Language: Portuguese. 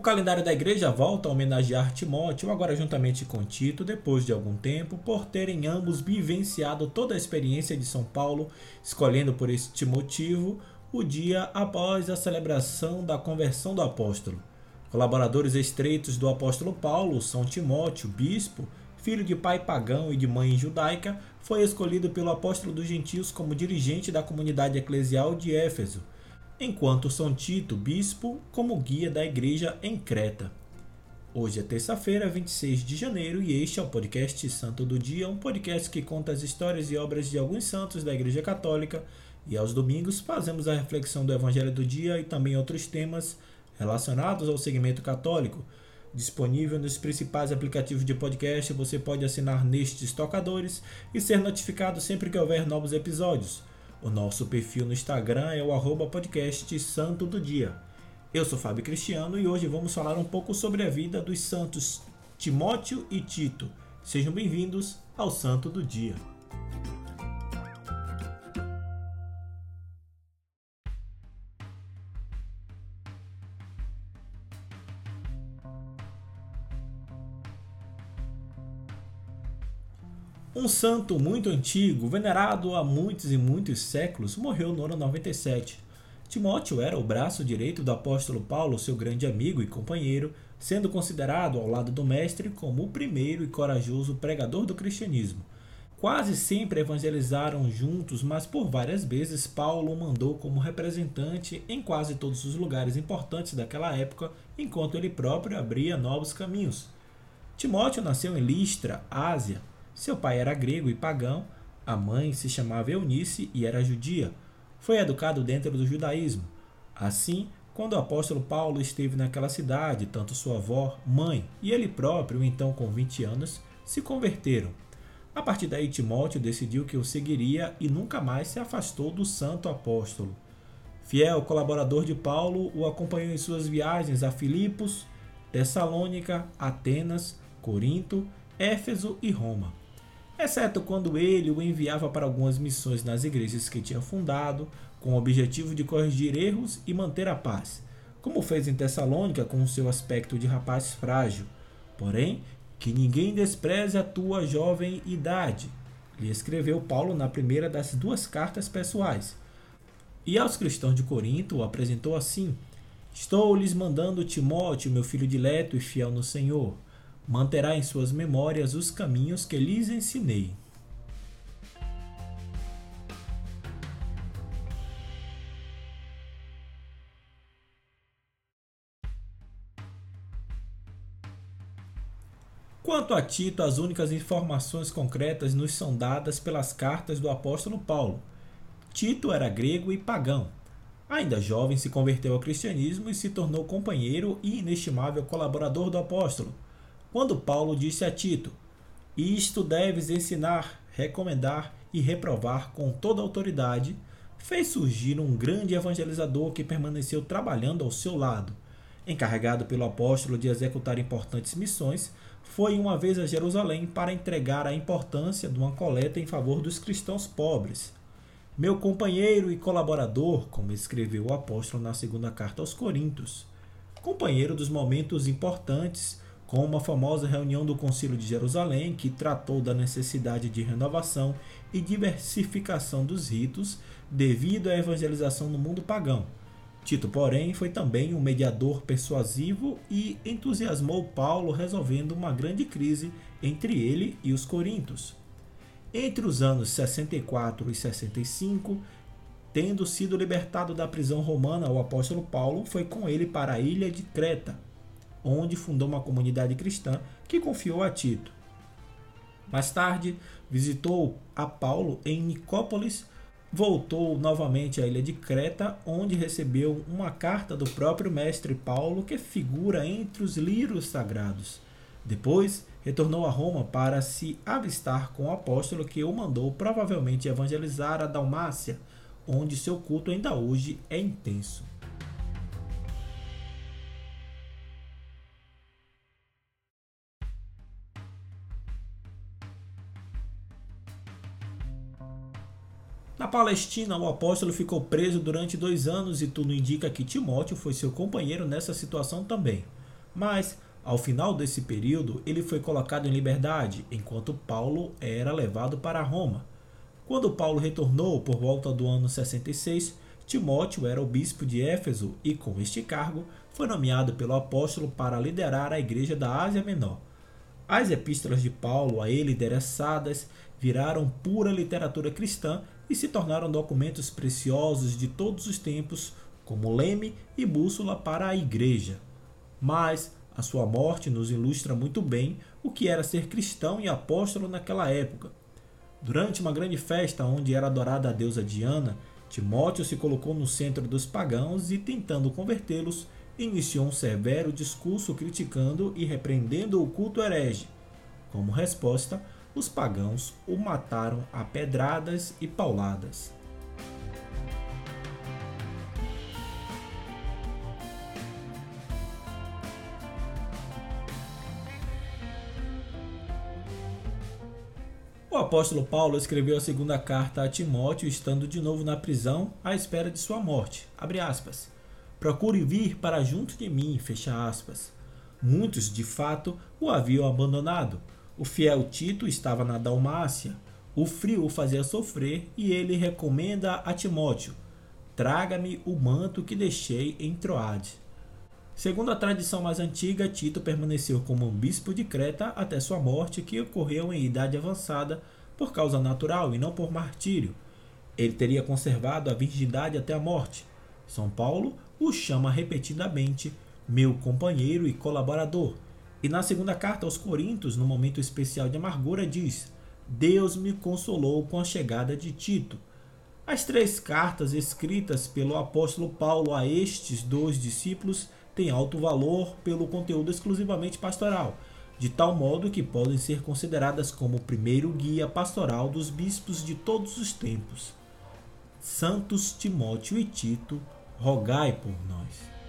O calendário da igreja volta a homenagear Timóteo, agora juntamente com Tito, depois de algum tempo, por terem ambos vivenciado toda a experiência de São Paulo, escolhendo por este motivo o dia após a celebração da conversão do apóstolo. Colaboradores estreitos do apóstolo Paulo, São Timóteo, bispo, filho de pai pagão e de mãe judaica, foi escolhido pelo apóstolo dos gentios como dirigente da comunidade eclesial de Éfeso, enquanto São Tito, bispo, como guia da igreja em Creta. Hoje é terça-feira, 26 de janeiro, e este é o podcast Santo do Dia, um podcast que conta as histórias e obras de alguns santos da Igreja Católica, e aos domingos fazemos a reflexão do Evangelho do Dia e também outros temas relacionados ao segmento católico. Disponível nos principais aplicativos de podcast, você pode assinar nestes tocadores e ser notificado sempre que houver novos episódios. O nosso perfil no Instagram é o arroba podcast Santo do Dia. Eu sou Fábio Cristiano e hoje vamos falar um pouco sobre a vida dos santos Timóteo e Tito. Sejam bem-vindos ao Santo do Dia. Um santo muito antigo, venerado há muitos e muitos séculos, morreu no ano 97. Timóteo era o braço direito do apóstolo Paulo, seu grande amigo e companheiro, sendo considerado ao lado do mestre como o primeiro e corajoso pregador do cristianismo. Quase sempre evangelizaram juntos, mas por várias vezes Paulo mandou como representante em quase todos os lugares importantes daquela época, enquanto ele próprio abria novos caminhos. Timóteo nasceu em Listra, Ásia, seu pai era grego e pagão, a mãe se chamava Eunice e era judia. Foi educado dentro do judaísmo. Assim, quando o apóstolo Paulo esteve naquela cidade, tanto sua avó, mãe e ele próprio, então com 20 anos, se converteram. A partir daí, Timóteo decidiu que o seguiria e nunca mais se afastou do santo apóstolo. Fiel colaborador de Paulo, o acompanhou em suas viagens a Filipos, Tessalônica, Atenas, Corinto, Éfeso e Roma exceto quando ele o enviava para algumas missões nas igrejas que tinha fundado, com o objetivo de corrigir erros e manter a paz, como fez em Tessalônica com o seu aspecto de rapaz frágil. Porém, que ninguém despreze a tua jovem idade, lhe escreveu Paulo na primeira das duas cartas pessoais. E aos cristãos de Corinto o apresentou assim: Estou lhes mandando Timóteo, meu filho dileto e fiel no Senhor manterá em suas memórias os caminhos que lhes ensinei. Quanto a Tito, as únicas informações concretas nos são dadas pelas cartas do apóstolo Paulo. Tito era grego e pagão. Ainda jovem, se converteu ao cristianismo e se tornou companheiro e inestimável colaborador do apóstolo quando Paulo disse a Tito: Isto deves ensinar, recomendar e reprovar com toda autoridade, fez surgir um grande evangelizador que permaneceu trabalhando ao seu lado. Encarregado pelo apóstolo de executar importantes missões, foi uma vez a Jerusalém para entregar a importância de uma coleta em favor dos cristãos pobres. Meu companheiro e colaborador, como escreveu o apóstolo na segunda carta aos Coríntios, companheiro dos momentos importantes como a famosa reunião do Concílio de Jerusalém, que tratou da necessidade de renovação e diversificação dos ritos devido à evangelização no mundo pagão. Tito, porém, foi também um mediador persuasivo e entusiasmou Paulo resolvendo uma grande crise entre ele e os coríntios. Entre os anos 64 e 65, tendo sido libertado da prisão romana, o apóstolo Paulo foi com ele para a ilha de Creta, onde fundou uma comunidade cristã que confiou a Tito. Mais tarde, visitou a Paulo em Nicópolis, voltou novamente à ilha de Creta, onde recebeu uma carta do próprio mestre Paulo que figura entre os livros sagrados. Depois, retornou a Roma para se avistar com o apóstolo que o mandou provavelmente evangelizar a Dalmácia, onde seu culto ainda hoje é intenso. Na Palestina, o apóstolo ficou preso durante dois anos e tudo indica que Timóteo foi seu companheiro nessa situação também. Mas, ao final desse período, ele foi colocado em liberdade, enquanto Paulo era levado para Roma. Quando Paulo retornou por volta do ano 66, Timóteo era o bispo de Éfeso e, com este cargo, foi nomeado pelo apóstolo para liderar a igreja da Ásia Menor. As epístolas de Paulo a ele endereçadas viraram pura literatura cristã e se tornaram documentos preciosos de todos os tempos, como leme e bússola para a igreja. Mas a sua morte nos ilustra muito bem o que era ser cristão e apóstolo naquela época. Durante uma grande festa onde era adorada a deusa Diana, Timóteo se colocou no centro dos pagãos e, tentando convertê-los, iniciou um severo discurso criticando e repreendendo o culto herege. Como resposta, os pagãos o mataram a pedradas e pauladas. O apóstolo Paulo escreveu a segunda carta a Timóteo estando de novo na prisão à espera de sua morte. Procure vir para junto de mim, fecha aspas. Muitos, de fato, o haviam abandonado, o fiel Tito estava na Dalmácia. O frio o fazia sofrer e ele recomenda a Timóteo: Traga-me o manto que deixei em Troade. Segundo a tradição mais antiga, Tito permaneceu como um bispo de Creta até sua morte, que ocorreu em idade avançada por causa natural e não por martírio. Ele teria conservado a virgindade até a morte. São Paulo o chama repetidamente meu companheiro e colaborador, e na segunda carta aos Coríntios, no momento especial de amargura, diz: Deus me consolou com a chegada de Tito. As três cartas escritas pelo apóstolo Paulo a estes dois discípulos têm alto valor pelo conteúdo exclusivamente pastoral, de tal modo que podem ser consideradas como o primeiro guia pastoral dos bispos de todos os tempos. Santos Timóteo e Tito, rogai por nós.